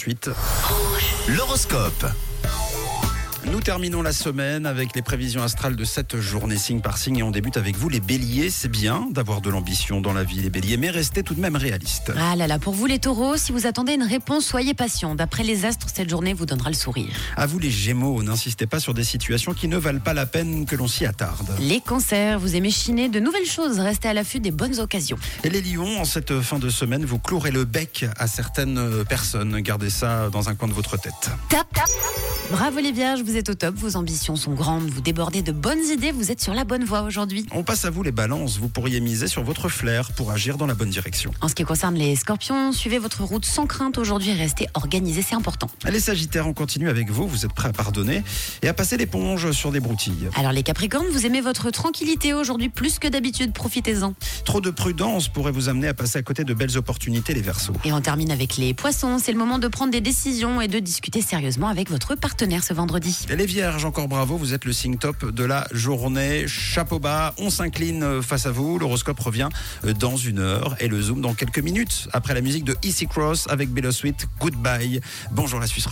Suite. L'horoscope. Nous terminons la semaine avec les prévisions astrales de cette journée signe par signe et on débute avec vous les béliers. C'est bien d'avoir de l'ambition dans la vie les béliers, mais restez tout de même réalistes. Ah là là, pour vous les taureaux, si vous attendez une réponse, soyez patient. D'après les astres, cette journée vous donnera le sourire. À vous les gémeaux, n'insistez pas sur des situations qui ne valent pas la peine que l'on s'y attarde. Les cancers, vous aimez chiner de nouvelles choses, restez à l'affût des bonnes occasions. Et les lions, en cette fin de semaine, vous clouerez le bec à certaines personnes. Gardez ça dans un coin de votre tête. Tap, tap. Bravo les vierges, vous êtes au top, vos ambitions sont grandes, vous débordez de bonnes idées, vous êtes sur la bonne voie aujourd'hui. On passe à vous les balances. Vous pourriez miser sur votre flair pour agir dans la bonne direction. En ce qui concerne les scorpions, suivez votre route sans crainte aujourd'hui et restez organisé, c'est important. Les sagittaires, on continue avec vous. Vous êtes prêts à pardonner et à passer l'éponge sur des broutilles. Alors les capricornes, vous aimez votre tranquillité aujourd'hui plus que d'habitude, profitez-en. Trop de prudence pourrait vous amener à passer à côté de belles opportunités, les versos. Et on termine avec les poissons, c'est le moment de prendre des décisions et de discuter sérieusement avec votre partenaire ce vendredi. Et les vierges, encore bravo, vous êtes le signe top de la journée. Chapeau bas, on s'incline face à vous. L'horoscope revient dans une heure et le zoom dans quelques minutes. Après la musique de Easy Cross avec Bello Sweet, Goodbye. Bonjour la Suisse.